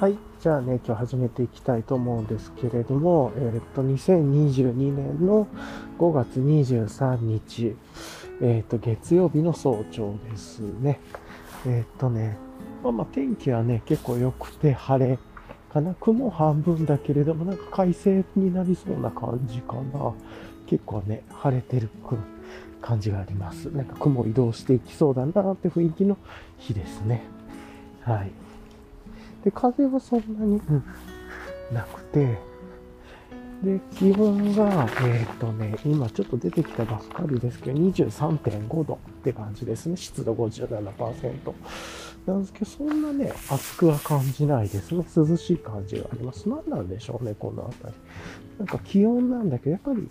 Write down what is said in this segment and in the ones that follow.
はい。じゃあね、今日始めていきたいと思うんですけれども、えー、っと、2022年の5月23日、えー、っと、月曜日の早朝ですね。えー、っとね、まあまあ天気はね、結構良くて晴れかな。雲半分だけれども、なんか快晴になりそうな感じかな。結構ね、晴れてる感じがあります。なんか雲移動していきそうだなって雰囲気の日ですね。はい。で、風はそんなに、うん、なくて、で、気温が、えっ、とね、今ちょっと出てきたばっかりですけど、23.5度って感じですね。湿度57%。なんですけど、そんなね、暑くは感じないですね。涼しい感じがあります。何なんでしょうね、この辺り。なんか気温なんだけど、やっぱり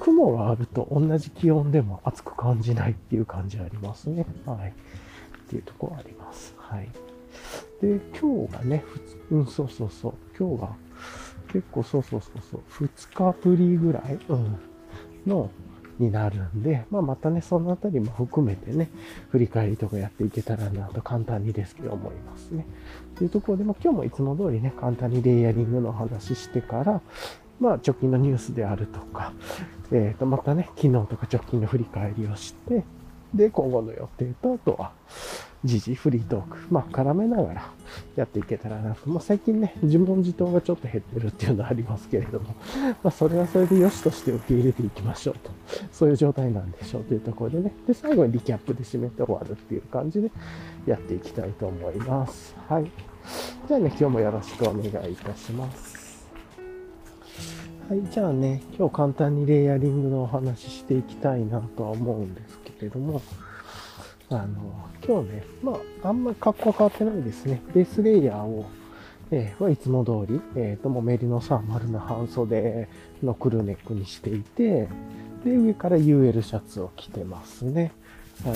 雲があると同じ気温でも暑く感じないっていう感じありますね。はい。っていうところあります。はい。で、今日がね、うん、そうそうそう、今日が結構そうそうそうそう、2日ぶりぐらい、うん、の、になるんで、まあ、またね、そのあたりも含めてね、振り返りとかやっていけたらなと簡単にですけど思いますね。というところで、まあ、今日もいつも通りね、簡単にレイヤリングの話してから、まあ、直近のニュースであるとか、えっ、ー、と、またね、昨日とか直近の振り返りをして、で、今後の予定と、あとは、時事フリートーク、まあ、絡めながらやっていけたらなと。まあ、最近ね、自問自答がちょっと減ってるっていうのはありますけれども、まあ、それはそれで良しとして受け入れていきましょうと。そういう状態なんでしょうというところでね。で、最後にリキャップで締めて終わるっていう感じでやっていきたいと思います。はい。じゃあね、今日もよろしくお願いいたします。はい、じゃあね、今日簡単にレイヤリングのお話ししていきたいなとは思うんですけれども、あの、今日ね、まあ、あんまり格好は変わってないですね。ベースレイヤーを、えー、はいつも通り、えっ、ー、と、もうメリノサーマルの半袖のクルーネックにしていて、で、上から UL シャツを着てますね。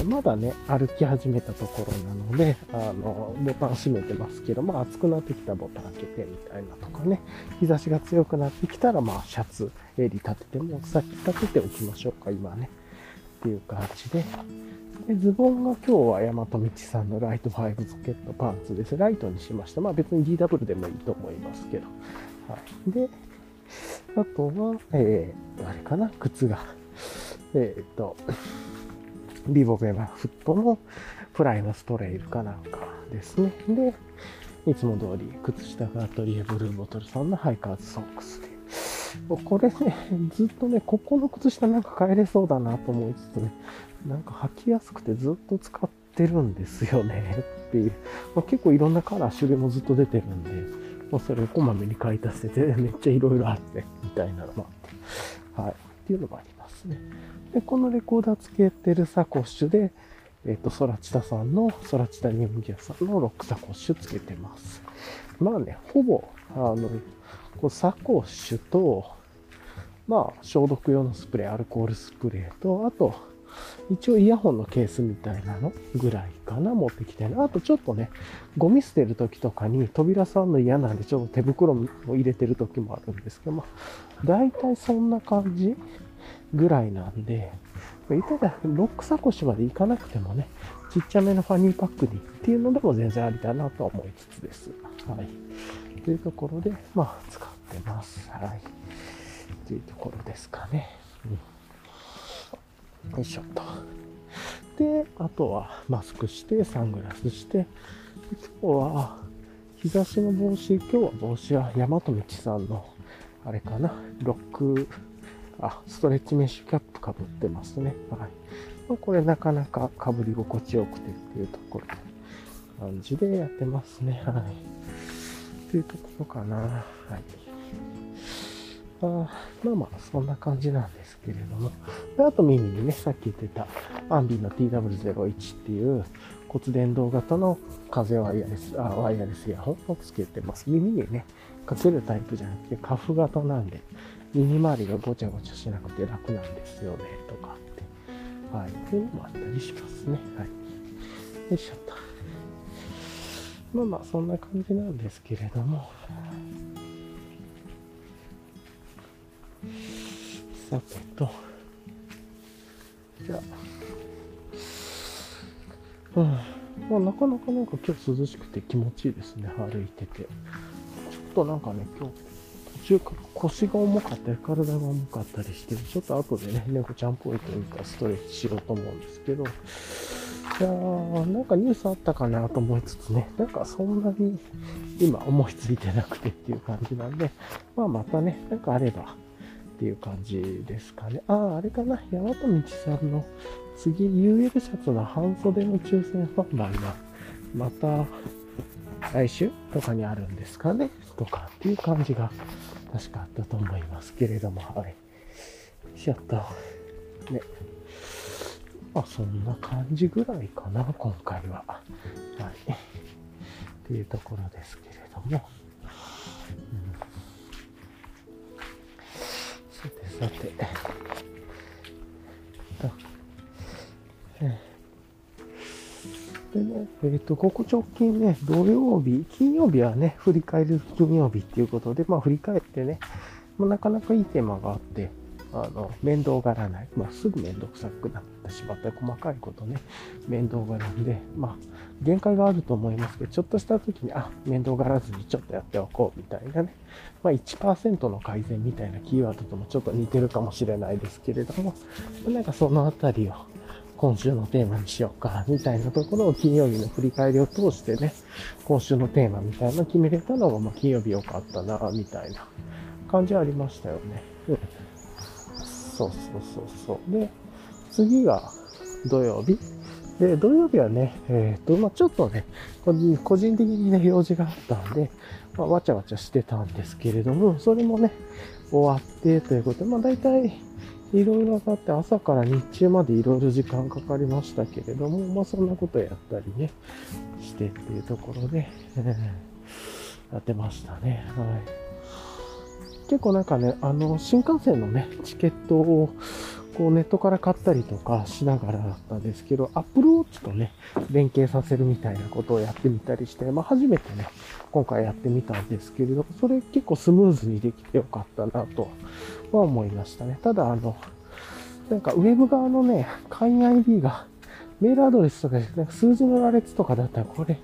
まだね、歩き始めたところなので、あの、ボタン閉めてますけど、まあ暑くなってきたらボタン開けてみたいなとかね、日差しが強くなってきたら、まあシャツ、襟立てても、先立てておきましょうか、今ね。っていう感じで、で、ズボンが今日は大和道さんのライト5ズケットパンツです。ライトにしました。まあ別に DW でもいいと思いますけど。はい。で、あとは、えー、あれかな、靴が、えっ、ー、と、ビボベマフットのプライムストレイルかなんかですね。で、いつも通り、靴下がアトリエブルーボトルさんのハイカーズソックスで。これね、ずっとね、ここの靴下なんか変えれそうだなと思いつつね、なんか履きやすくてずっと使ってるんですよねっていう。まあ、結構いろんなカラー、種類もずっと出てるんで、まあ、それをこまめに買い足してて、めっちゃいろいろあって、みたいなのもあって。はい。っていうのもありますね。で、このレコーダーつけてるサコッシュで、えっ、ー、と、ソラチタさんの、ソラチタニウムギアさんのロックサコッシュつけてます。まあね、ほぼ、あの、こうサコッシュと、まあ、消毒用のスプレー、アルコールスプレーと、あと、一応イヤホンのケースみたいなのぐらいかな、持ってきてね。あとちょっとね、ゴミ捨てる時とかに扉触るの嫌なんで、ちょっと手袋を入れてる時もあるんですけど、まあ、大体そんな感じぐらいなんで、言ったら、ロックサコッシュまで行かなくてもね、ちっちゃめのファニーパックにっていうのでも全然ありだなと思いつつです。はい。というところで、まあ、使ってます。はい。というところですかね。うんよいしょっと。で、あとはマスクして、サングラスして、今日は日差しの帽子、今日は帽子は大和道さんの、あれかな、ロック、あ、ストレッチメッシュキャップかぶってますね。はいま。これなかなか被り心地よくてっていうところ、感じでやってますね。はい。っていうところかな。はい。あまあまあ、そんな感じなんですけれども。であと耳にね、さっき言ってたアンビの TW01 っていう骨伝導型の風ワイヤレス、あ、ワイヤレスイヤホンをつけてます。耳にね、かけるタイプじゃなくて、カフ型なんで、耳周りがごちゃごちゃしなくて楽なんですよね、とかって。はい。っていうのもあったりしますね。はい。よいしょっと。まあまあ、そんな感じなんですけれども。さてと、じゃあ、うん、まあ、なかなかなんか今日涼しくて気持ちいいですね、歩いてて。ちょっとなんかね、今日途中から腰が重かったり、体が重かったりして、ちょっと後でね、猫ちゃんポイントいうかストレッチしようと思うんですけど、いやー、なんかニュースあったかなと思いつつね、なんかそんなに今思いついてなくてっていう感じなんで、まあまたね、なんかあればっていう感じですかね。ああ、あれかな、大和道さんの次 UL シャツの半袖の抽選販売がまた来週とかにあるんですかねとかっていう感じが確かあったと思いますけれども、はい。しゃった。ね。まあそんな感じぐらいかな、今回は。はい。っていうところですけれども。うん、さてさて。でね、えっ、ー、と、ここ直近ね、土曜日、金曜日はね、振り返る金曜日っていうことで、まあ振り返ってね、まあ、なかなかいいテーマがあって、あの、面倒がらない。まあ、すぐ面倒くさくなってしまった細かいことね、面倒がらんで、まあ、限界があると思いますけど、ちょっとした時に、あ、面倒がらずにちょっとやっておこうみたいなね、まあ、1%の改善みたいなキーワードともちょっと似てるかもしれないですけれども、なんかそのあたりを、今週のテーマにしようか、みたいなところを金曜日の振り返りを通してね、今週のテーマみたいなの決めれたのが、まあ、金曜日良かったな、みたいな感じはありましたよね。うん。そうそうそうそう。で、次が土曜日。で、土曜日はね、えっ、と、まあ、ちょっとね、個人的にね、用事があったんで、まあ、わちゃわちゃしてたんですけれども、それもね、終わってということで、まあ、大体、いろいろあって、朝から日中までいろいろ時間かかりましたけれども、まあそんなことやったりね、してっていうところで、やってましたね。はい。結構なんかね、あの、新幹線のね、チケットを、こうネットから買ったりとかしながらだったんですけど、Apple Watch とね、連携させるみたいなことをやってみたりして、まあ初めてね、今回やってみたんですけれど、それ結構スムーズにできてよかったなとは思いましたね。ただ、あの、なんかウェブ側のね、会員 ID が、メールアドレスとか、なんか数字の羅列とかだったら、これ、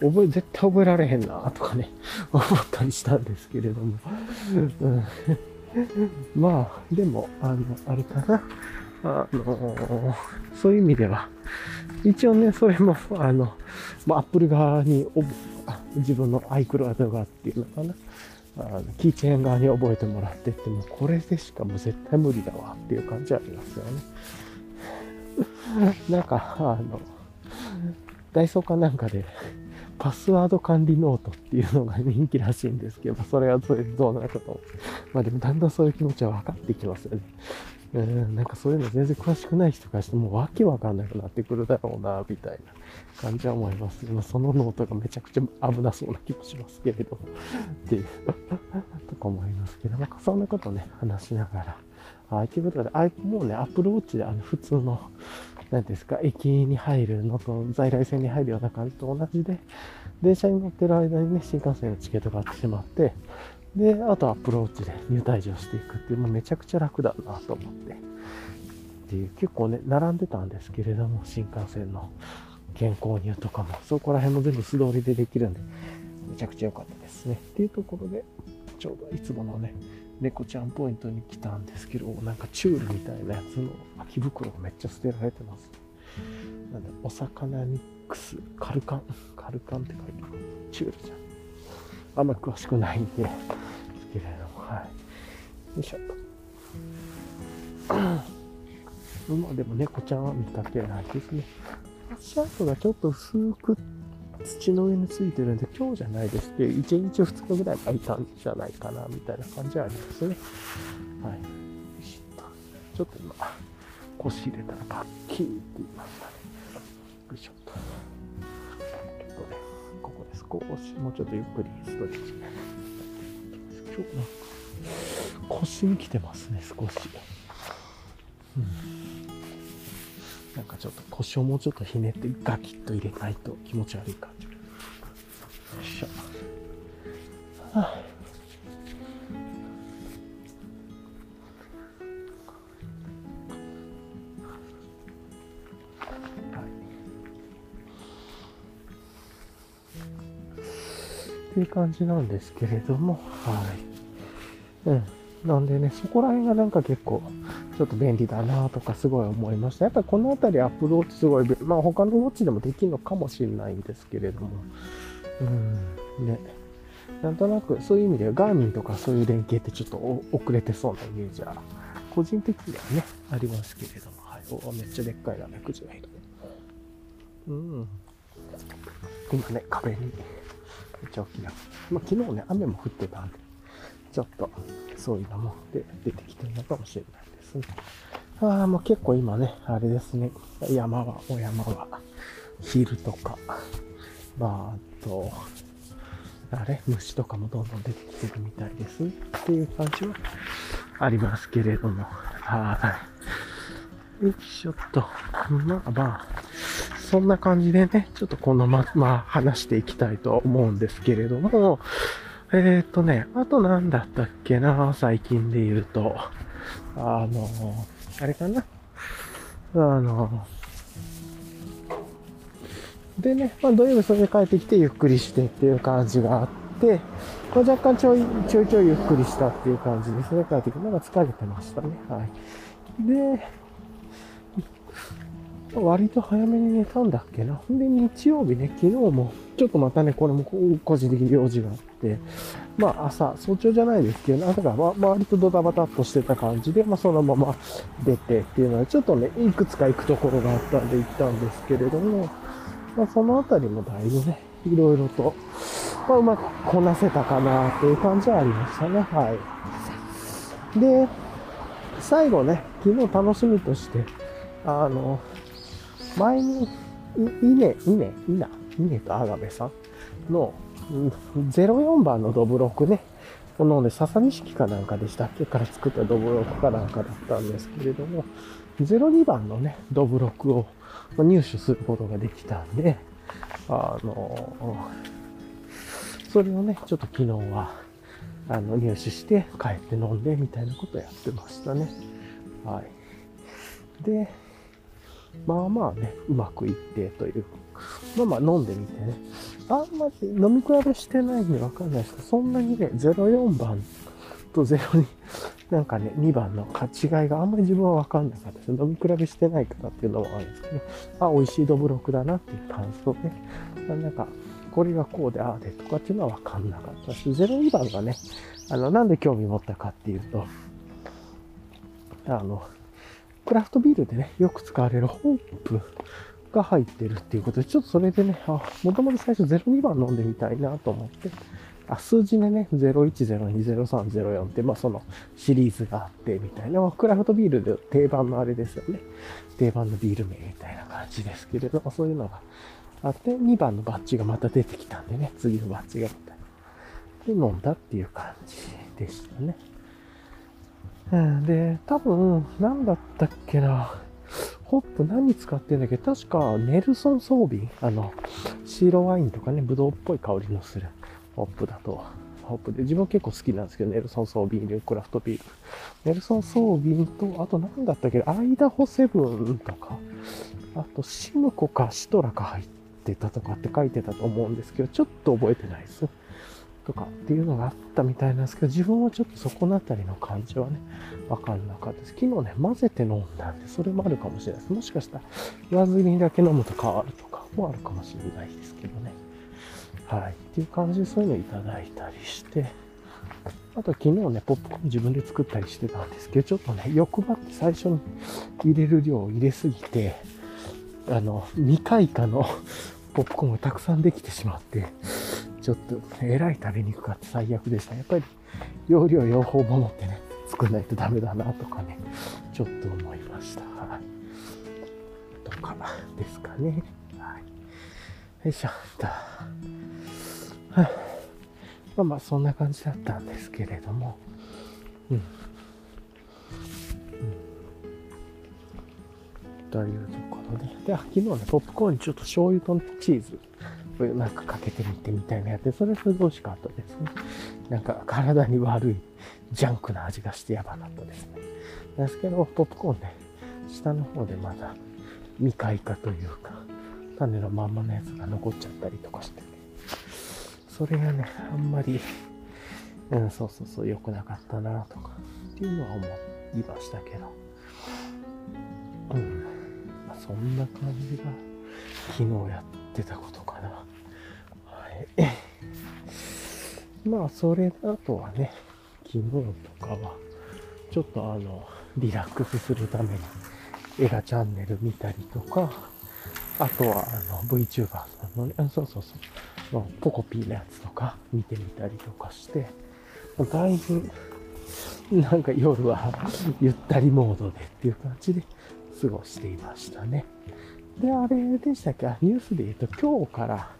覚え、絶対覚えられへんな、とかね、思ったりしたんですけれども。うん、まあ、でも、あの、あれかな。あの、そういう意味では、一応ね、それも、あの、まあ、アップル側に、自分の iCloud 側っていうのかな。あのキーチェーン側に覚えてもらってってもうこれでしかもう絶対無理だわっていう感じはありますよね。なんか、あの、ダイソーかなんかで、パスワード管理ノートっていうのが人気らしいんですけど、それはそれどうなるかと。まあでもだんだんそういう気持ちは分かってきますよね。うん、なんかそういうの全然詳しくない人からしてもうわけわかんなくなってくるだろうな、みたいな感じは思います。まあ、そのノートがめちゃくちゃ危なそうな気もしますけれど、っていう とか思いますけど、なんかそんなことね、話しながら。はい、ということで、あもうね、Apple Watch であの普通の、何ですか、駅に入るのと在来線に入るような感じと同じで、電車に乗ってる間にね、新幹線のチケットがあってしまって、で、あとアプローチで入退場していくっていう、もうめちゃくちゃ楽だなと思って。っていう、結構ね、並んでたんですけれども、新幹線の券購入とかも、そこら辺も全部素通りでできるんで、めちゃくちゃ良かったですね。っていうところで、ちょうどいつものね、猫ちゃんポイントに来たんですけど、なんかチュールみたいなやつの空き袋がめっちゃ捨てられてます。なんで、お魚ミックス、カルカン、カルカンって書いてある。チュールじゃん。あんま詳しくないんで、ですけれども、はい。よいしょ。まあでも猫ちゃんは見かけないですね。足跡がちょっと薄く土の上についてるんで、今日じゃないですけど、1日2日ぐらい空いたんじゃないかな、みたいな感じはありますね。はい。ちょっと今、腰入れたらパッキーって言いましたね。よいしょっと。少し、もうちょっとゆっくりストレッチ。今日なんか腰に来てますね、少し。うん。なんかちょっと腰をもうちょっとひねってガキッと入れないと気持ち悪い感じ。よいしょ。はあっていう感じなんですけれども、はい。うん。なんでね、そこら辺がなんか結構、ちょっと便利だなとかすごい思いました。やっぱりこの辺りアップルウォッチすごい、まあ他のウォッチでもできるのかもしれないんですけれども、うん、ね。なんとなくそういう意味ではガーミンとかそういう連携ってちょっと遅れてそうなイメージは、個人的にはね、ありますけれども、はい。おめっちゃでっかいな、クジがいる。うん。今ね、壁に、めっちゃ大きな。まあ昨日ね、雨も降ってたんで、ちょっとそういうのもで出てきてるのかもしれないですね。ああ、もう結構今ね、あれですね、山は、お山は、昼とか、まあ、あと、あれ？虫とかもどんどん出てきてるみたいです。っていう感じはありますけれども。はい。よいしょっと。まあまあ、そんな感じでね、ちょっとこのま、ま話していきたいと思うんですけれども、えー、っとね、あと何だったっけな、最近で言うと。あの、あれかな？あの、でね、まあ土曜日それで帰ってきてゆっくりしてっていう感じがあって、まあ、若干ちょいちょいちょいゆっくりしたっていう感じですね。帰ってきて、なんか疲れてましたね。はい。で、割と早めに寝たんだっけな？ほんで、日曜日ね、昨日も、ちょっとまたね、これも個人的に用事があって、まあ朝、早朝じゃないですけど、朝からま割とドタバタっとしてた感じで、まあそのまま出てっていうのは、ちょっとね、いくつか行くところがあったんで行ったんですけれども、まあそのあたりもだいぶね、いろいろと、まあうまくこなせたかなっていう感じはありましたね。はい。で、最後ね、昨日楽しみとして、あの、前に、い、ね、いね、いな、いねとアガベさんの、04番のドブロクね、このね、笹錦かなんかでしたっけ？から作ったドブロクかなんかだったんですけれども、02番のね、ドブロクを入手することができたんで、あの、それをね、ちょっと昨日は、あの、入手して帰って飲んでみたいなことやってましたね。はい。で、まあまあね、うまくいってという。まあまあ飲んでみてね。あんまり飲み比べしてないんでわかんないですけど、そんなにね、04番と02、なんかね、2番の違いがあんまり自分はわかんなかったです。飲み比べしてないからっていうのもあるんですけど、あ、美味しいドブロクだなっていう感想ね。なんか、これがこうで、ああでとかっていうのはわかんなかったし、02番がね、あの、なんで興味持ったかっていうと、あの、クラフトビールでね、よく使われるホップが入ってるっていうことで、ちょっとそれでね、あ、もともと最初02番飲んでみたいなと思って、あ、数字でね、01020304って、まあそのシリーズがあってみたいな、クラフトビールで定番のあれですよね。定番のビール名みたいな感じですけれども、そういうのがあって、2番のバッジがまた出てきたんでね、次のバッジがまた。で、飲んだっていう感じでしたね。うん、で、多分、何だったっけな。ホップ何使ってんだっけ？確か、ネルソン装備あの、白ワインとかね、ブドウっぽい香りのするホップだと。ホップで、自分結構好きなんですけど、ネルソン装備クラフトビール。ネルソン装備と、あと何だったっけ？アイダホセブンとか、あとシムコかシトラか入ってたとかって書いてたと思うんですけど、ちょっと覚えてないです。とかっていうのがあったみたいなんですけど、自分はちょっとそこのあたりの感じはね、わかんなかったです。昨日ね、混ぜて飲んだんで、それもあるかもしれないです。もしかしたら、言わずにだけ飲むと変わるとかもあるかもしれないですけどね。はい。っていう感じでそういうのいただいたりして、あと昨日ね、ポップコーン自分で作ったりしてたんですけど、ちょっとね、欲張って最初に入れる量を入れすぎて、あの、2回かのポップコーンがたくさんできてしまって、ちょっと、えらい食べにくかって最悪でした。やっぱり、容量用法も持ってね、作んないとダメだなとかね、ちょっと思いました。はい。とか、ですかね。はい。よいしょ、と。はい。まあまあ、そんな感じだったんですけれども、うん。というところで。で、昨日ね、ポップコーンにちょっと醤油と、チーズなんかかけてみてみたいなやって、それそれで美味しかったですね。なんか体に悪いジャンクな味がしてやばかったですね。ですけど、ポップコーンね、下の方でまだ未開花というか、種のまんまのやつが残っちゃったりとかしてね。それがね、あんまり、うん、そうそうそう、良くなかったなとか、っていうのは思いましたけど。うん。まあ、そんな感じが、昨日やってたことかな。まあ、それあとはね、昨日とかは、ちょっとあの、リラックスするために映画チャンネル見たりとか、あとはあの VTuber さんのね、そうそうそう、ポコピーのやつとか見てみたりとかして、だいぶ、なんか夜はゆったりモードでっていう感じで過ごしていましたね。で、あれでしたっけ？ニュースで言うと今日から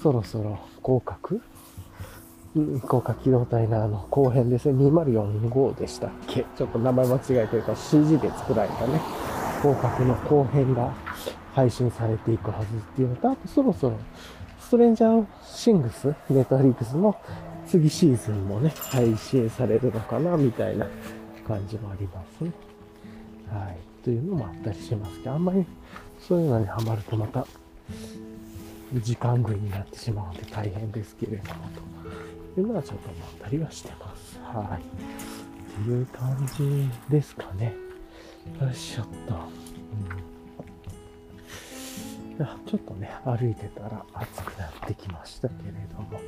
そろそろ合格高架機動隊のあの後編ですね、2045でしたっけ？ちょっと名前間違えてるから CG で作られたね、広角の後編が配信されていくはずっていうのと、あとそろそろストレンジャーシングス、ネットリックスの次シーズンもね、配信されるのかな、みたいな感じもありますね。はい。というのもあったりしますけど、あんまりそういうのにハマるとまた時間食いになってしまうので大変ですけれどもと。いうのはちょっと思ったりはしてます。はい。っていう感じですかね。よいしょっと。うん、ちょっとね、歩いてたら暑くなってきましたけれども。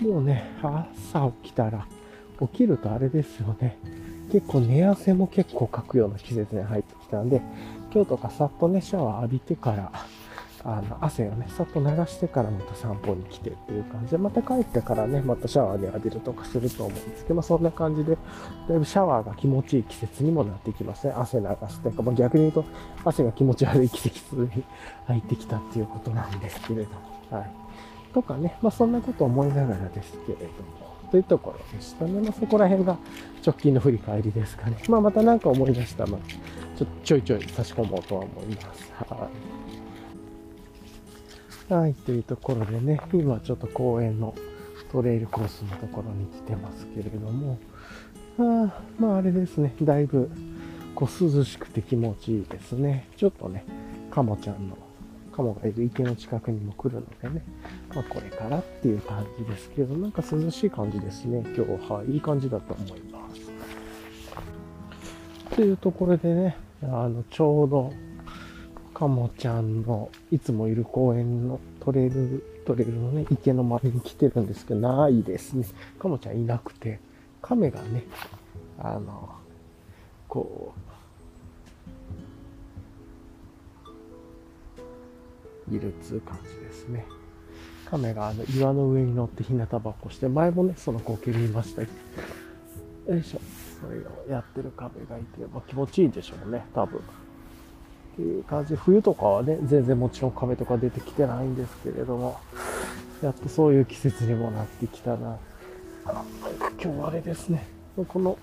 もうね、朝起きたら、起きるとあれですよね。結構寝汗も結構かくような季節に入ってきたんで、今日とかさっとね、シャワー浴びてから、あの汗をね、さっと流してからまた散歩に来てっていう感じで、また帰ってからね、またシャワーで浴びるとかすると思うんですけど、まあ、そんな感じで、だいぶシャワーが気持ちいい季節にもなってきますね。汗流すというか、ま、逆に言うと、汗が気持ち悪い季節に入ってきたっていうことなんですけれども、はい。とかね、まあそんなこと思いながらですけれども、というところでしたね。まあそこら辺が直近の振り返りですかね。まあまた何か思い出したら、ちょちょいちょい差し込もうとは思います。はい。はい、というところでね、今ちょっと公園のトレイルコースのところに来てますけれども、あまああれですね、だいぶこう涼しくて気持ちいいですね。ちょっとね、カモちゃんの、カモがいる池の近くにも来るのでね、まあこれからっていう感じですけど、なんか涼しい感じですね。今日は、いい感じだと思います。というところでね、あの、ちょうどカモちゃんのいつもいる公園のトレイル、トレイルのね、池の周りに来てるんですけど、ないですね。カモちゃんいなくて、亀がね、あの、こう、いるっつう感じですね。亀があの岩の上に乗って日向ぼっこして、前もね、その光景見ました、よいしょ。それをやってる亀がいて、まあ、気持ちいいでしょうね、多分。っていう感じ。冬とかはね、全然もちろん亀とか出てきてないんですけれども、やっとそういう季節にもなってきたな。今日はあれですね。この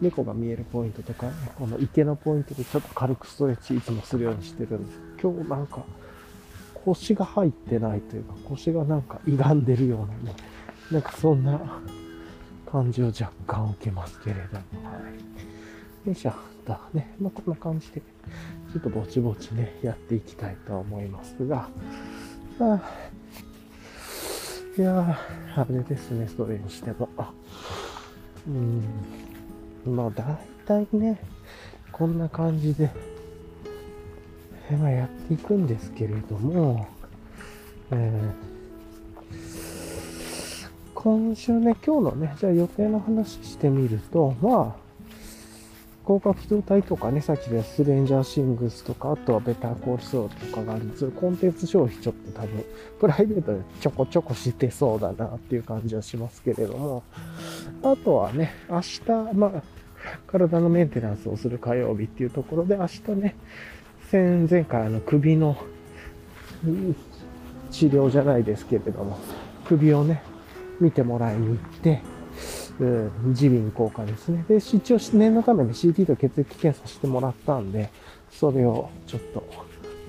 猫が見えるポイントとか、ね、この池のポイントでちょっと軽くストレッチいつもするようにしてるんです。今日なんか腰が入ってないというか、腰がなんか歪んでるようなね、なんかそんな感じを若干受けますけれども、はい。よいしょ。とね、まあ、こんな感じで、ちょっとぼちぼちね、やっていきたいと思いますが、あいやあれですね、それにしても。うん、まあ、大体ね、こんな感じで、まあ、やっていくんですけれども、えー、今週ね、今日のね、じゃあ予定の話してみると、まあ、広角機動隊とかね、さっきでスレンジャーシングスとか、あとはベターコールソーとかがある。んですコンテンツ消費ちょっと多分、プライベートでちょこちょこしてそうだなっていう感じはしますけれども、あとはね、明日、まあ、体のメンテナンスをする火曜日っていうところで、明日ね、前々回の首の治療じゃないですけれども、首をね、見てもらいに行って、耳鼻咽喉科ですね。で、一応念のために CT と血液検査してもらったんで、それをちょっと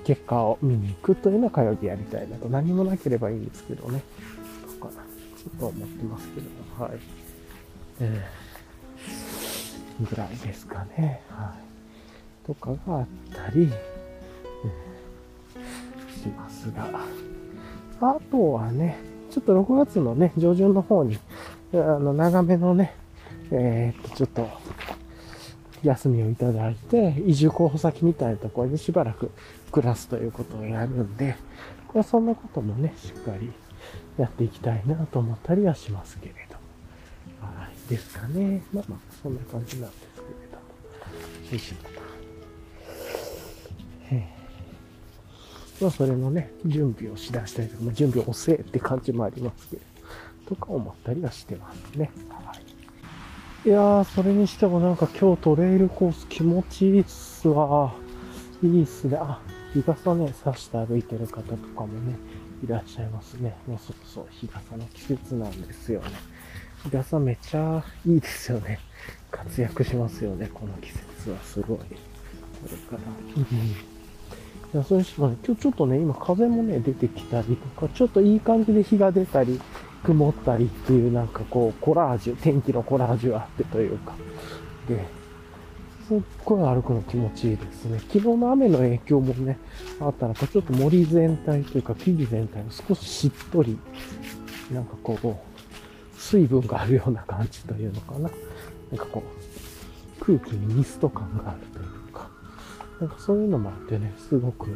結果を見に行くというのは火曜日やりたいなと。何もなければいいんですけどね。とかな、ちょっと思ってますけども、はい。えー、ぐらいですかね。はい。とかがあったり、え、しますが。あとはね、ちょっと6月のね、上旬の方に、あの、長めのね、えー、っと、ちょっと、休みをいただいて、移住候補先みたいなところにしばらく暮らすということをやるんで、まあ、そんなこともね、しっかりやっていきたいなと思ったりはしますけれど。はい。ですかね。まあまあ、そんな感じなんですけれど。よいしょ。まあ、それのね、準備をしだしたりとか、まあ、準備を遅えって感じもありますけれど、とか思ったりはしてますね。はい。いやー、それにしてもなんか今日トレイルコース気持ちいいっすわ。いいっすね。あ、日傘ね、差して歩いてる方とかもね、いらっしゃいますね。もうそうそう、日傘の季節なんですよね。日傘めっちゃいいですよね。活躍しますよね、この季節はすごい。これから。うんいや、それしもね、今日ちょっとね、今風もね、出てきたりとか、ちょっといい感じで日が出たり、曇ったりっていうなんかこう、コラージュ、天気のコラージュがあってというか。で、すっごい歩くの気持ちいいですね。昨日の雨の影響もね、あったのか、ちょっと森全体というか木々全体も少ししっとり、なんかこう、水分があるような感じというのかな。なんかこう、空気にミスト感があるというかなんかそういうのもあってね、すごく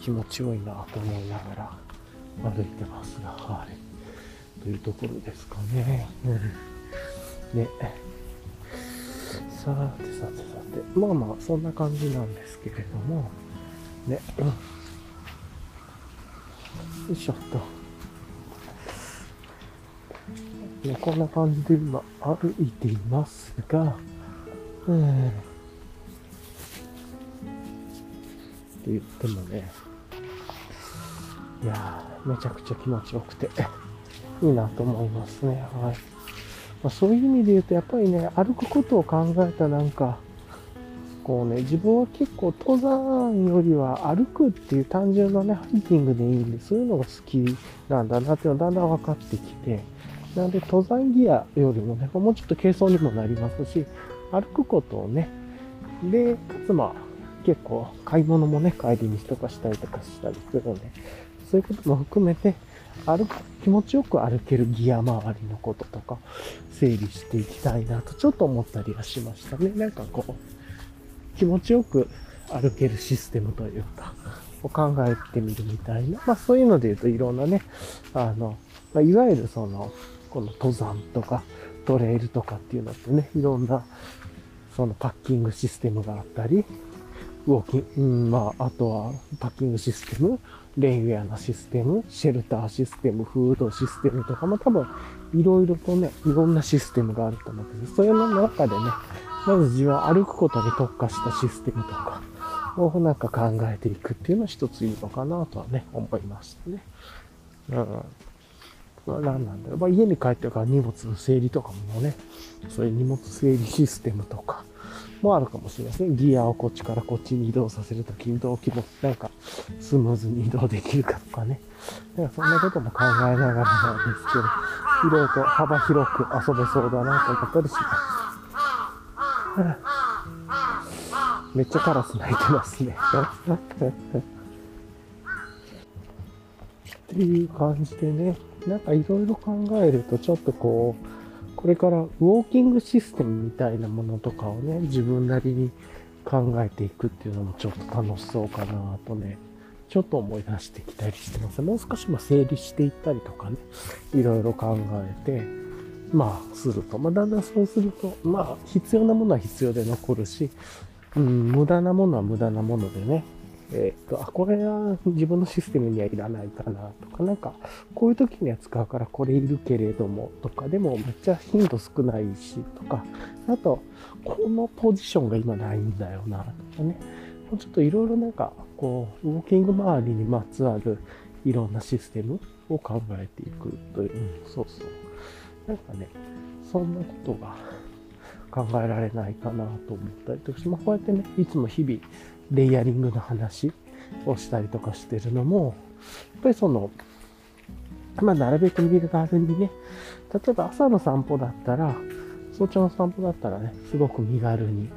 気持ちよいなと思いながら歩いてますが、はい。というところですかね。うん。ね。さてさてさて、まあまあ、そんな感じなんですけれども、ね、うん。よいしょっと。ね、こんな感じで今歩いていますが、うん。って言ってもね、いやー、めちゃくちゃ気持ちよくて、いいなと思いますね。はい。まあ、そういう意味で言うと、やっぱりね、歩くことを考えたなんか、こうね、自分は結構登山よりは歩くっていう単純なね、ハイキングでいいんで、そういうのが好きなんだなっていうのがだんだん分かってきて、なんで登山ギアよりもね、もうちょっと軽装にもなりますし、歩くことをね、で、かつまあ、結構買い物もね、帰り道とかしたりとかしたりするので、そういうことも含めて、歩く、気持ちよく歩けるギア周りのこととか、整理していきたいなとちょっと思ったりはしましたね。なんかこう、気持ちよく歩けるシステムというか、を考えてみるみたいな。まあそういうので言うといろんなね、あの、まあ、いわゆるその、この登山とかトレイルとかっていうのってね、いろんなそのパッキングシステムがあったり、ウォーキング、うん、まあ、あとはパッキングシステム、レインウェアのシステム、シェルターシステム、フードシステムとかも多分、いろいろとね、いろんなシステムがあると思うんです。そういうの中でね、まず自分は歩くことに特化したシステムとかをなんか考えていくっていうのは一ついいのかなとはね、思いましたね。うん。まあ、何なんだろう。まあ、家に帰ってから荷物の整理とかもね、そういう荷物整理システムとか、もあるかもしれないですね。ギアをこっちからこっちに移動させるときに動機もなんかスムーズに移動できるかとかね。なんかそんなことも考えながらなんですけど、いろいろと幅広く遊べそうだなと思ったりします。めっちゃカラス鳴いてますね。っていう感じでね、なんかいろいろ考えるとちょっとこう、これからウォーキングシステムみたいなものとかをね、自分なりに考えていくっていうのもちょっと楽しそうかなとね、ちょっと思い出してきたりしてます。もう少しま整理していったりとかね、いろいろ考えて、まあ、すると。まあ、だんだんそうすると、まあ、必要なものは必要で残るし、うん、無駄なものは無駄なものでね、えっ、と、あ、これは自分のシステムにはいらないかなとか、なんか、こういう時には使うからこれいるけれどもとか、でもめっちゃ頻度少ないしとか、あと、このポジションが今ないんだよなとかね、もうちょっといろいろなんか、こう、ウォーキング周りにまつわるいろんなシステムを考えていくという、うん、そうそう。なんかね、そんなことが考えられないかなと思ったりとかして、まあ、こうやってね、いつも日々、レイヤリングの話をしたりとかしてるのも、やっぱりその、まあ、なるべく身軽にね、例えば朝の散歩だったら、早朝の散歩だったらね、すごく身軽に、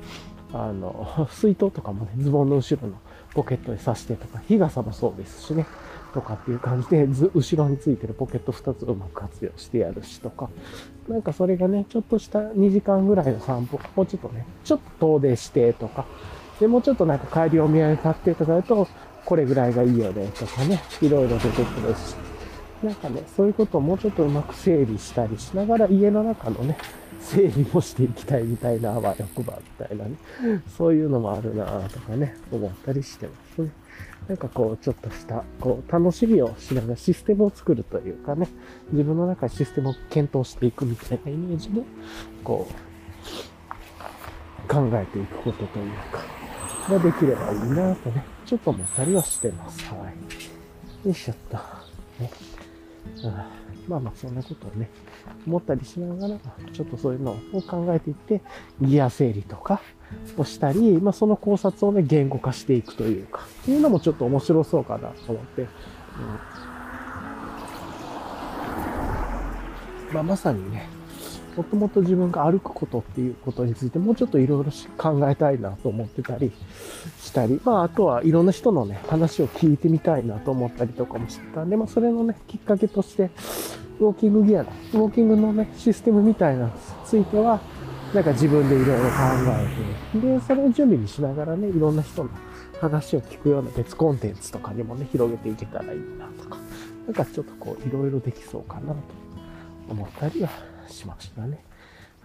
あの、水筒とかもね、ズボンの後ろのポケットに刺してとか、日傘もそうですしね、とかっていう感じで、ず、後ろについてるポケット2つをうまく活用してやるしとか、なんかそれがね、ちょっとした2時間ぐらいの散歩、もうちょっとね、ちょっと遠出してとか、で、もうちょっとなんか帰りお土産買ってとかだと、これぐらいがいいよねとかね、いろいろ出てくるし、なんかね、そういうことをもうちょっとうまく整理したりしながら家の中のね、整理もしていきたいみたいな、あわよくばみたいなね、そういうのもあるなぁとかね、思ったりしてますね。なんかこう、ちょっとした、こう、楽しみをしながらシステムを作るというかね、自分の中でシステムを検討していくみたいなイメージで、こう、考えていくことというか、ができればいいなとね、ちょっと思ったりはしてます。はい。よいしょっと。ね。まあまあ、そんなことをね、思ったりしながら、ちょっとそういうのを考えていって、ギア整理とかをしたり、まあその考察をね、言語化していくというか、っていうのもちょっと面白そうかなと思って、うん、まあまさにね、もともと自分が歩くことっていうことについてもうちょっといろいろ考えたいなと思ってたりしたり、まああとはいろんな人のね、話を聞いてみたいなと思ったりとかもしてたんで、まあそれのね、きっかけとして、ウォーキングギアの、ウォーキングのね、システムみたいなについては、なんか自分でいろいろ考えて、で、それを準備にしながらね、いろんな人の話を聞くような別コンテンツとかにもね、広げていけたらいいなとか、なんかちょっとこう、いろいろできそうかなと思ったりはしましたね。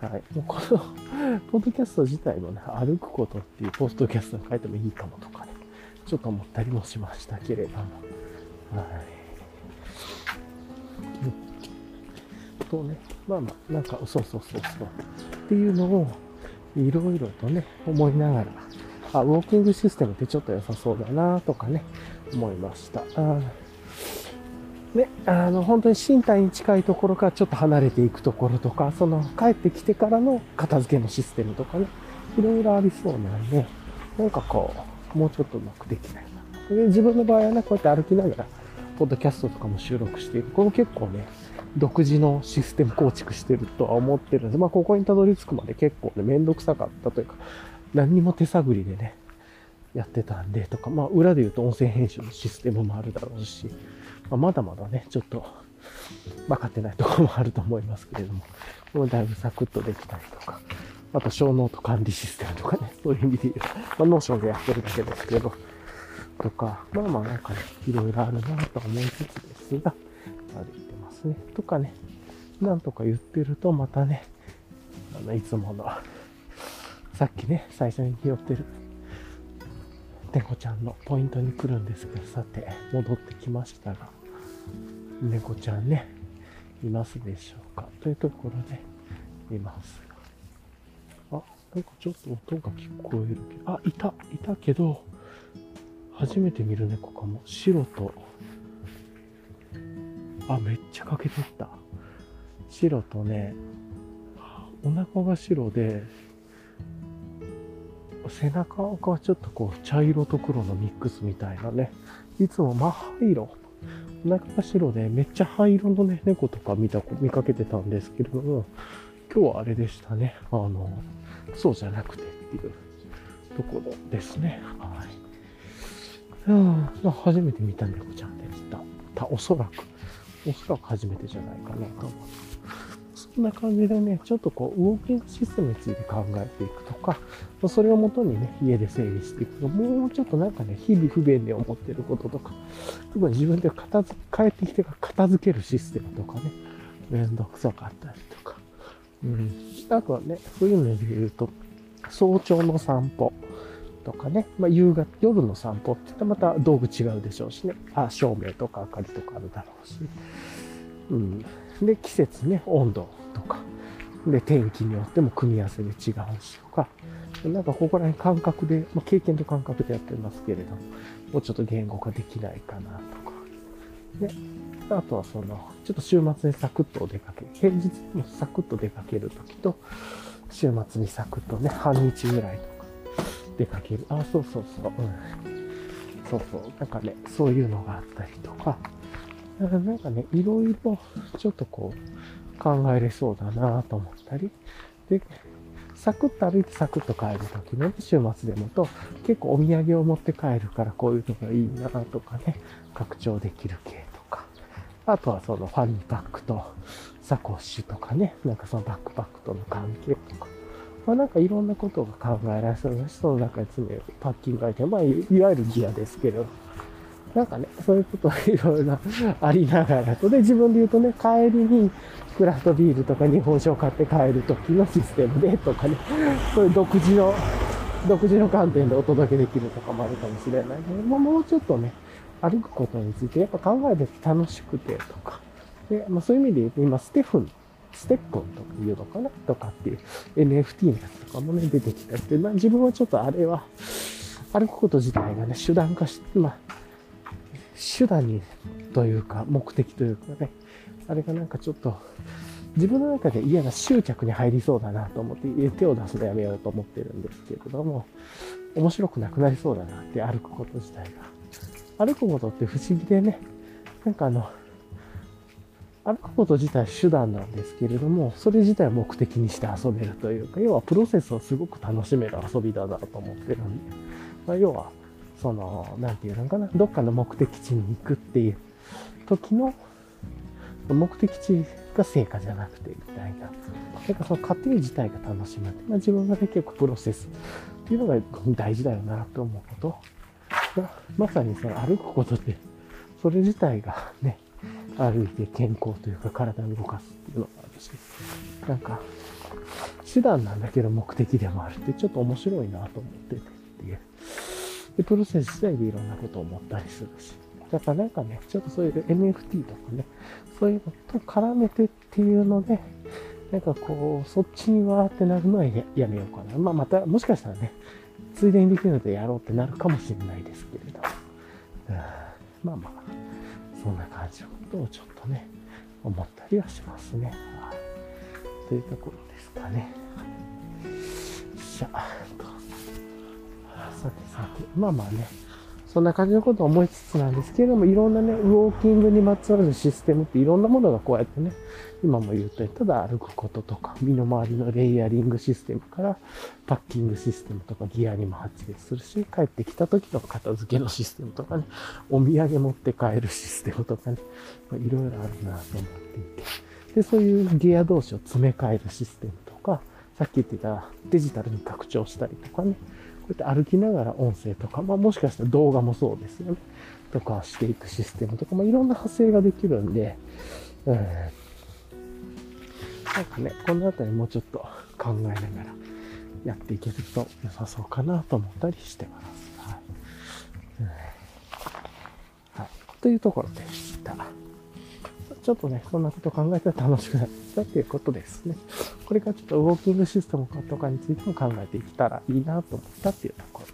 はい。もうこの、ポッドキャスト自体もね、歩くことっていうポストキャストに書いてもいいかもとかね、ちょっと思ったりもしましたけれども。はい。とね、まあまあ、なんか、そうそうそうそう。っていうのを、いろいろとね、思いながら、あ、ウォーキングシステムってちょっと良さそうだなとかね、思いました。あね、あの、本当に身体に近いところからちょっと離れていくところとか、その帰ってきてからの片付けのシステムとかね、いろいろありそうなんで、なんかこう、もうちょっとうまくできないな。で自分の場合はね、こうやって歩きながら、ポッドキャストとかも収録している。これも結構ね、独自のシステム構築してるとは思ってるんです。まあ、ここにたどり着くまで結構ね、めんどくさかったというか、何にも手探りでね、やってたんで、とか、まあ、裏で言うと音声編集のシステムもあるだろうし、まあ、まだまだね、ちょっと、分かってないところもあると思いますけれども、これだいぶサクッとできたりとか、あとショーノート管理システムとかね、そういう意味で言う、まあ、 Notion でやってるだけですけど、とか、まあまあなんかね、いろいろあるなと思いつつですが、歩いてますね。とかね、なんとか言ってるとまたね、あの、いつもの、さっきね、最初に拾ってる、猫ちゃんのポイントに来るんですけど、さて、戻ってきましたが、猫ちゃんね、いますでしょうか？というところで、いますが。あ、なんかちょっと音が聞こえるけど、あ、いた、いたけど、初めて見る猫かも。白と、あ、めっちゃ欠けてった。白とね、お腹が白で、背中がちょっとこう茶色と黒のミックスみたいなね。いつも真灰色。お腹が白でめっちゃ灰色のね、猫とか見た、見かけてたんですけれども、今日はあれでしたね。あの、そうじゃなくてっていうところですね。はい。うん、初めて見た猫ちゃんでした。おそらく。おそらく初めてじゃないかなと思う。そんな感じでね、ちょっとこう、ウォーキングシステムについて考えていくとか、それをもとにね、家で整理していくと、もうちょっとなんかね、日々不便に思ってることとか、特に自分で片付け帰ってきてから片付けるシステムとかね、めんどくさかったりとか。うん。あとはね、そういうので言うと、早朝の散歩。とかね、まあ、夕方、夜の散歩って言ったらまた道具違うでしょうしね、あ、照明とか明かりとかあるだろうし、うん。で、季節ね、温度とか、で、天気によっても組み合わせで違うしとか、なんかここら辺感覚で、まあ、経験と感覚でやってますけれども、もうちょっと言語化できないかなとか、ね。あとはその、ちょっと週末にサクッとお出かけ、平日もサクッと出かけるときと、週末にサクッとね、半日ぐらいとか出かける。あ、そうそうそう。うん。そうそう。なんかね、そういうのがあったりとか、なんかね、いろいろちょっとこう考えれそうだなと思ったり、で、サクッと歩いてサクッと帰るときの週末でもと、結構お土産を持って帰るからこういうのがいいなとかね、拡張できる系とか。あとはそのファニーパックとサコッシュとかね、なんかそのバックパックとの関係とか。まあなんかいろんなことが考えられそうだし、その中に詰めるパッキングアイテム、まあいわゆるギアですけど、なんかね、そういうこといろいろありながらと。で、自分で言うとね、帰りにクラフトビールとか日本酒を買って帰る時のシステムでとかね、そういう独自の、独自の観点でお届けできるとかもあるかもしれないけど、ももうちょっとね、歩くことについてやっぱ考えて楽しくてとか。で、まあそういう意味で言うと今、ステフン、ステップンとか言うのかな？とかっていう NFT のやつとかもね、出てきたりして、まあ自分はちょっとあれは、歩くこと自体がね、手段化して、まあ、手段にというか、目的というかね、あれがなんかちょっと、自分の中で嫌な執着に入りそうだなと思って、手を出すのやめようと思ってるんですけれども、面白くなくなりそうだなって歩くこと自体が。歩くことって不思議でね、なんかあの、歩くこと自体手段なんですけれども、それ自体を目的にして遊べるというか、要はプロセスをすごく楽しめる遊びだなと思ってるんで、まあ、要は、その、なんていうのかな、どっかの目的地に行くっていう時の、目的地が成果じゃなくて、みたいな。なんかその過程自体が楽しめて、まあ、自分がね、結構プロセスっていうのが大事だよなと思うこと。ままさにその歩くことって、それ自体がね、歩いて健康というか体を動かすっていうのがあるし、なんか、手段なんだけど目的でもあるってちょっと面白いなと思っててっていう。で、プロセス自体でいろんなことを思ったりするし。だからなんかね、ちょっとそういう NFT とかね、そういうのと絡めてっていうので、なんかこう、そっちにわーってなるのはやめようかな。まあまた、もしかしたらね、ついでにできるのでやろうってなるかもしれないですけれど。まあまあ、そんな感じのことをちょっとね、思ったりはしますね。というところですかね。はい。しゃ。さてさて、まあまあね、そんな感じのことを思いつつなんですけれども、いろんなね、ウォーキングにまつわるシステムっていろんなものがこうやってね、今も言うに、ただ歩くこととか、身の回りのレイヤリングシステムから、パッキングシステムとかギアにも発熱するし、帰ってきた時の片付けのシステムとかね、お土産持って帰るシステムとかね、いろいろあるなと思っていて。で、そういうギア同士を詰め替えるシステムとか、さっき言ってたデジタルに拡張したりとかね、こうやって歩きながら音声とか、まあもしかしたら動画もそうですよね。とかしていくシステムとか、まあいろんな派生ができるんで、うん。なんかね、このあたりもうちょっと考えながらやっていけると良さそうかなと思ったりしてます。はい。うん、はい、というところでした。ちょっとね、そんなこと考えたら楽しくなったっていうことですね。これからちょっとウォーキングシステムとかについても考えていけたらいいなと思ったっていうところで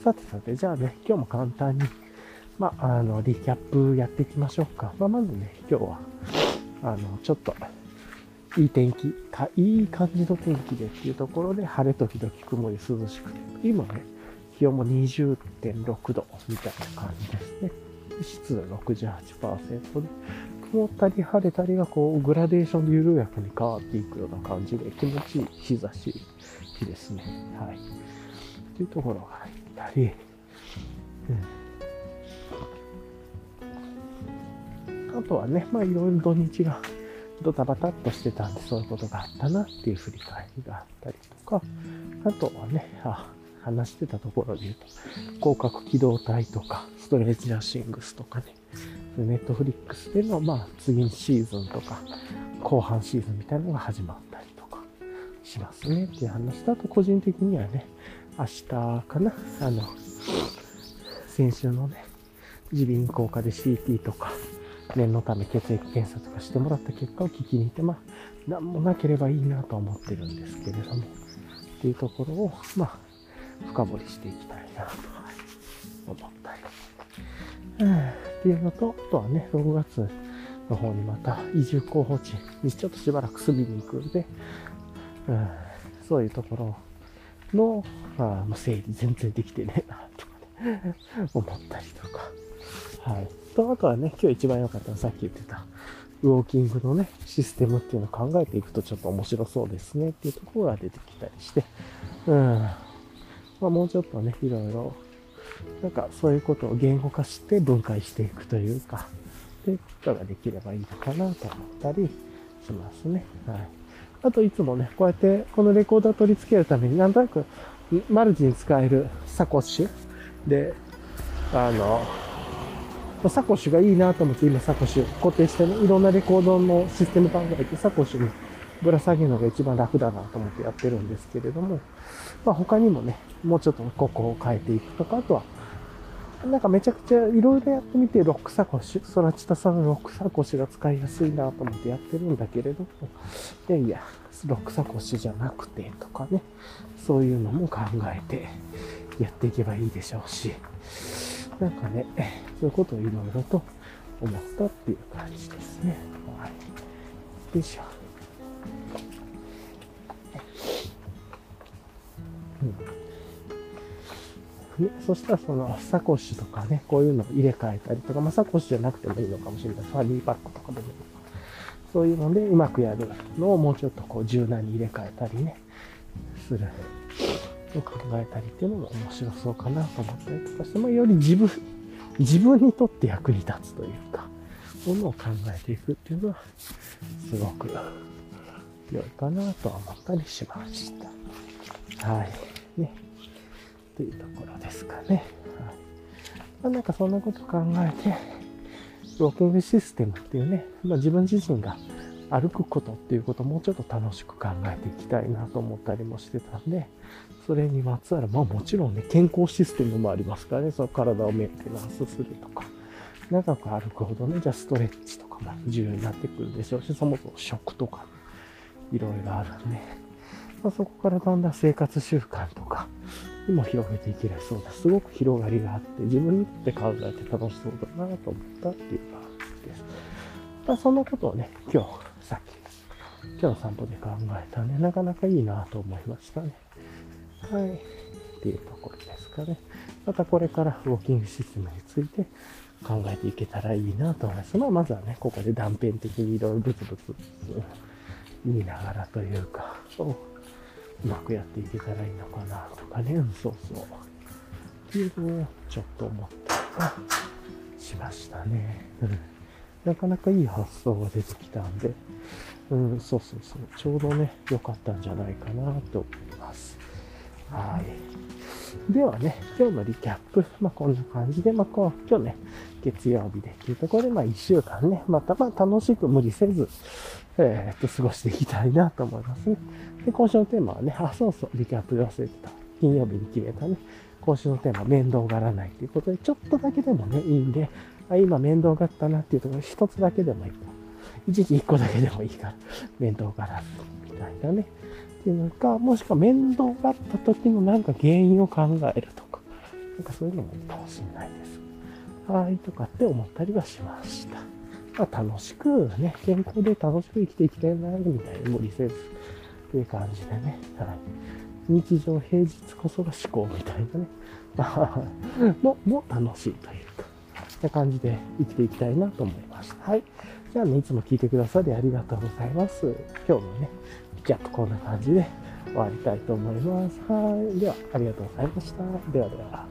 す。さてさて、じゃあね、今日も簡単に、まあ、あの、リキャップやっていきましょうか。まあ、まずね、今日は、あの、ちょっと、いい天気か、いい感じの天気でっていうところで、晴れ時々曇り涼しくて、今ね、気温も20.6度みたいな感じですね。湿度68%で、曇ったり晴れたりがこうグラデーションで緩やかに変わっていくような感じで気持ちいい日差し日ですね。はい。というところが入ったり、うん、あとはね、まあいろいろ土日がドタバタっとしてたんでそういうことがあったなっていう振り返りがあったりとか、あとはね、あ話してたところで言うと、広角機動隊とか、ストレージャーシングスとかね、ネットフリックスでの、まあ、次にシーズンとか、後半シーズンみたいなのが始まったりとかしますね。っていう話と、あと個人的にはね、明日かな、あの、先週のね、耳鼻咽喉科で CT とか、念のため血液検査とかしてもらった結果を聞きに行って、まあ、なんもなければいいなと思ってるんですけれども、っていうところを、まあ、深掘りしていきたいなと思ったり。うんっていうのと、あとはね、6月の方にまた移住候補地にちょっとしばらく住みに行くんで、うん、そういうところの、あまあ、整理全然できてねえな、とかね、思ったりとか。はい。と、あとはね、今日一番良かったのはさっき言ってた、ウォーキングのね、システムっていうのを考えていくとちょっと面白そうですねっていうところが出てきたりして、うん。まあ、もうちょっとね、いろいろ、なんかそういうことを言語化して分解していくというか、っていうことができればいいのかなと思ったりしますね。はい。あといつもね、こうやってこのレコーダー取り付けるためになんとなくマルチに使えるサコッシュで、あの、サコッシュがいいなと思って今サコッシュ固定してね、いろんなレコードのシステム考えてサコッシュにぶら下げるのが一番楽だなと思ってやってるんですけれども、まあ他にもね、もうちょっとここを変えていくとか、あとは、なんかめちゃくちゃいろいろやってみて、ロックサコシュ、ソラチタさんのロックサコッシュが使いやすいなと思ってやってるんだけれども、いやいや、ロックサコシじゃなくてとかね、そういうのも考えてやっていけばいいでしょうし、なんかね、そういうことをいろいろと思ったっていう感じですね。はい。よいしょ。うん。ね、そしたらそのサコッシュとかね、こういうのを入れ替えたりとか、まあサコッシュじゃなくてもいいのかもしれない。ファニーパックとかでもそういうのでうまくやるのをもうちょっとこう柔軟に入れ替えたりね、する。を考えたりっていうのも面白そうかなと思ったりとかして、まあ、より自分、自分にとって役に立つというか、ものを考えていくっていうのは、すごく良いかなとは思ったりしました。はい。ね。というところですかね。はい。まあ、なんかそんなこと考えて、ウォーキングシステムっていうね、まあ、自分自身が歩くことっていうことをもうちょっと楽しく考えていきたいなと思ったりもしてたんで、それにまつわる、まあもちろんね、健康システムもありますからね、その体をメンテナンスするとか、長く歩くほどね、じゃあストレッチとかも重要になってくるでしょうし、そもそも食とか、いろいろあるんで、まあ、そこからだんだん生活習慣とかにも広げていけれそうだ。すごく広がりがあって、自分にとって考えて楽しそうだなと思ったっていう感じです。まあ、そのことをね、今日、さっき、今日の散歩で考えたんで、なかなかいいなと思いましたね。はい。っていうところですかね。またこれからウォーキングシステムについて考えていけたらいいなと思います。まあ、まずはね、ここで断片的にいろいろブツブツ言いながらというか、うまくやっていけたらいいのかなとかね、うん、そうそう。っていうのをちょっと思ったりはしましたね。うん。なかなかいい発想が出てきたんで、うん、そうそうそう。ちょうどね、良かったんじゃないかなと思います。はい。ではね、今日のリキャップ、まあこんな感じで、まあこう、今日ね、月曜日でっていうところで、まあ一週間ね、またま楽しく無理せず、えー、っと、過ごしていきたいなと思いますね。で、今週のテーマはね、あ、そうそう、リキャップで忘れてた。金曜日に決めたね、今週のテーマ、面倒がらないということで、ちょっとだけでもね、いいんで、あ今面倒がったなっていうところ、一つだけでもいい。一時一個だけでもいいから、面倒がらず、みたいなね。っていうのか、もしくは面倒がった時のなんか原因を考えるとか、なんかそういうのもいいかもしれないです。はい、とかって思ったりはしました。まあ、楽しくね、健康で楽しく生きていきたいな、みたいに無理せず、っていう感じでね、はい。日常平日こそが思考みたいなね、まあ、も、も楽しいというか、な感じで生きていきたいなと思いました。はい。じゃあね、いつも聞いてくださりありがとうございます。今日もね、じゃあこんな感じで終わりたいと思います。はい。では、ありがとうございました。ではでは。